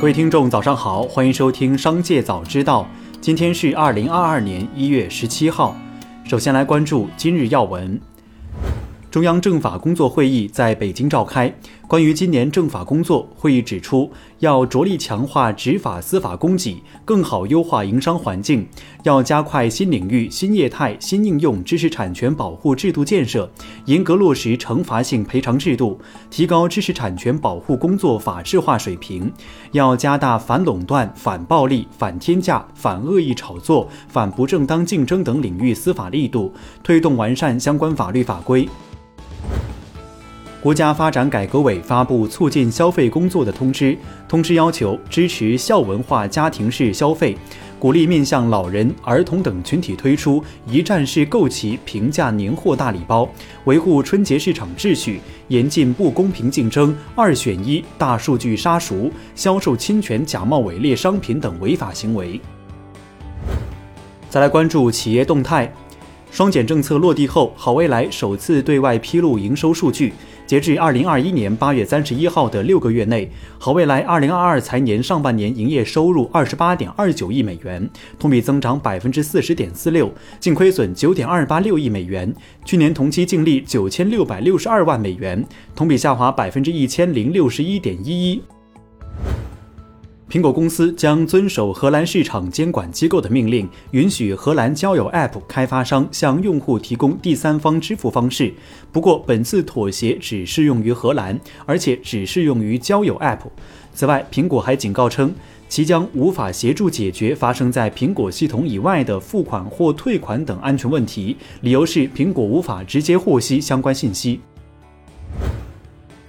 各位听众，早上好，欢迎收听《商界早知道》。今天是二零二二年一月十七号。首先来关注今日要闻。中央政法工作会议在北京召开。关于今年政法工作，会议指出，要着力强化执法司法供给，更好优化营商环境；要加快新领域、新业态、新应用知识产权保护制度建设，严格落实惩罚性赔偿制度，提高知识产权保护工作法治化水平；要加大反垄断、反暴利、反天价、反恶意炒作、反不正当竞争等领域司法力度，推动完善相关法律法规。国家发展改革委发布促进消费工作的通知，通知要求支持孝文化家庭式消费，鼓励面向老人、儿童等群体推出一站式购齐平价年货大礼包，维护春节市场秩序，严禁不公平竞争、二选一、大数据杀熟、销售侵权、假冒伪劣商品等违法行为。再来关注企业动态，双减政策落地后，好未来首次对外披露营收数据。截至二零二一年八月三十一号的六个月内，好未来二零二二财年上半年营业收入二十八点二九亿美元，同比增长百分之四十点四六，净亏损九点二八六亿美元，去年同期净利九千六百六十二万美元，同比下滑百分之一千零六十一点一一。苹果公司将遵守荷兰市场监管机构的命令，允许荷兰交友 App 开发商向用户提供第三方支付方式。不过，本次妥协只适用于荷兰，而且只适用于交友 App。此外，苹果还警告称，其将无法协助解决发生在苹果系统以外的付款或退款等安全问题，理由是苹果无法直接获悉相关信息。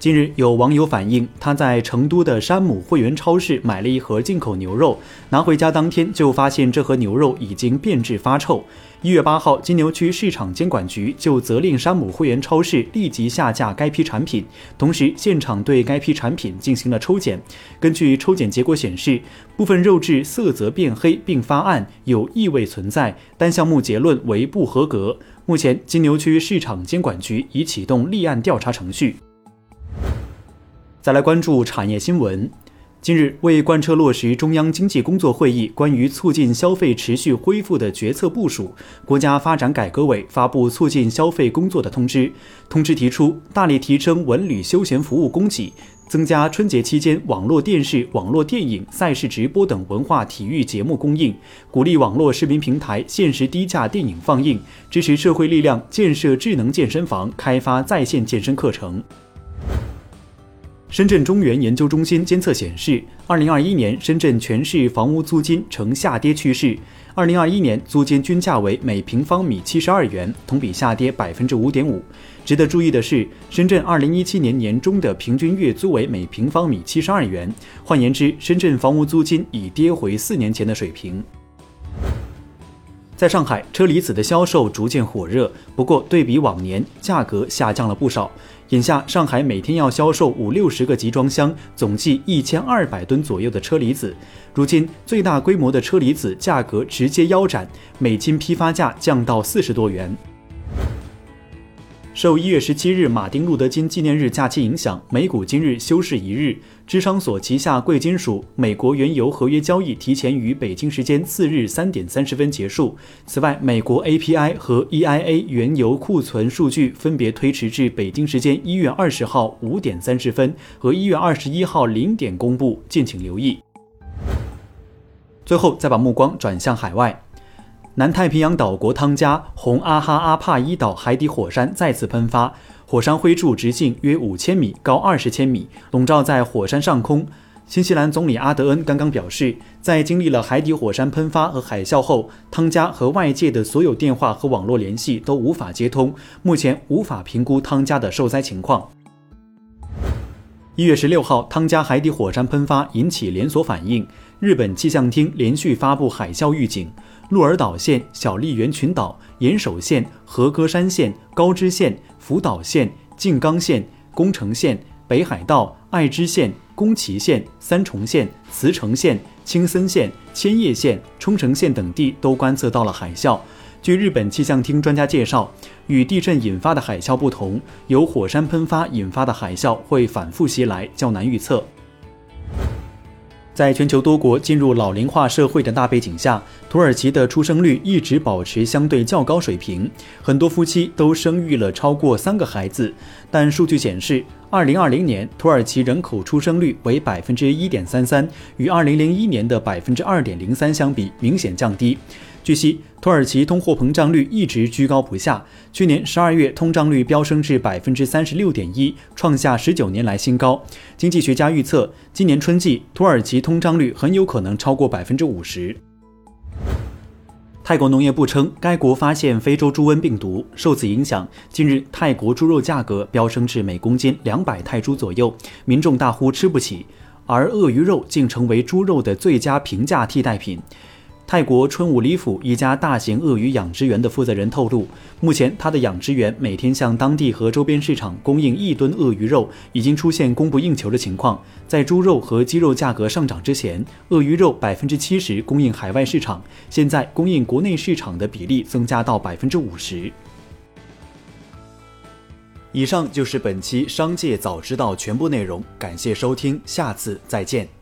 近日，有网友反映，他在成都的山姆会员超市买了一盒进口牛肉，拿回家当天就发现这盒牛肉已经变质发臭。一月八号，金牛区市场监管局就责令山姆会员超市立即下架该批产品，同时现场对该批产品进行了抽检。根据抽检结果显示，部分肉质色泽变黑并发暗，有异味存在，单项目结论为不合格。目前，金牛区市场监管局已启动立案调查程序。再来关注产业新闻。近日，为贯彻落实中央经济工作会议关于促进消费持续恢复的决策部署，国家发展改革委发布促进消费工作的通知。通知提出，大力提升文旅休闲服务供给，增加春节期间网络电视、网络电影、赛事直播等文化体育节目供应，鼓励网络视频平台限时低价电影放映，支持社会力量建设智能健身房，开发在线健身课程。深圳中原研究中心监测显示，二零二一年深圳全市房屋租金呈下跌趋势。二零二一年租金均价为每平方米七十二元，同比下跌百分之五点五。值得注意的是，深圳二零一七年年中的平均月租为每平方米七十二元，换言之，深圳房屋租金已跌回四年前的水平。在上海，车厘子的销售逐渐火热，不过对比往年，价格下降了不少。眼下，上海每天要销售五六十个集装箱，总计一千二百吨左右的车厘子。如今，最大规模的车厘子价格直接腰斩，每斤批发价降到四十多元。受一月十七日马丁路德金纪念日假期影响，美股今日休市一日。芝商所旗下贵金属美国原油合约交易提前于北京时间次日三点三十分结束。此外，美国 API 和 EIA 原油库存数据分别推迟至北京时间一月二十号五点三十分和一月二十一号零点公布，敬请留意。最后，再把目光转向海外。南太平洋岛国汤加红阿哈阿帕伊岛海底火山再次喷发，火山灰柱直径约五千米，高二十千米，笼罩在火山上空。新西兰总理阿德恩刚刚表示，在经历了海底火山喷发和海啸后，汤加和外界的所有电话和网络联系都无法接通，目前无法评估汤加的受灾情况。一月十六号，汤加海底火山喷发引起连锁反应，日本气象厅连续发布海啸预警。鹿儿岛县、小笠原群岛、岩手县、和歌山县、高知县、福岛县、静冈县、宫城县、北海道、爱知县、宫崎县、三重县、茨城县、青森县、千叶县、冲绳县等地都观测到了海啸。据日本气象厅专家介绍，与地震引发的海啸不同，由火山喷发引发的海啸会反复袭来，较难预测。在全球多国进入老龄化社会的大背景下，土耳其的出生率一直保持相对较高水平，很多夫妻都生育了超过三个孩子。但数据显示，二零二零年土耳其人口出生率为百分之一点三三，与二零零一年的百分之二点零三相比，明显降低。据悉，土耳其通货膨胀率一直居高不下。去年十二月，通胀率飙升至百分之三十六点一，创下十九年来新高。经济学家预测，今年春季土耳其通胀率很有可能超过百分之五十。泰国农业部称，该国发现非洲猪瘟病毒，受此影响，近日泰国猪肉价格飙升至每公斤两百泰铢左右，民众大呼吃不起，而鳄鱼肉竟成为猪肉的最佳平价替代品。泰国春武里府一家大型鳄鱼养殖园的负责人透露，目前他的养殖园每天向当地和周边市场供应一吨鳄鱼肉，已经出现供不应求的情况。在猪肉和鸡肉价格上涨之前，鳄鱼肉百分之七十供应海外市场，现在供应国内市场的比例增加到百分之五十。以上就是本期商界早知道全部内容，感谢收听，下次再见。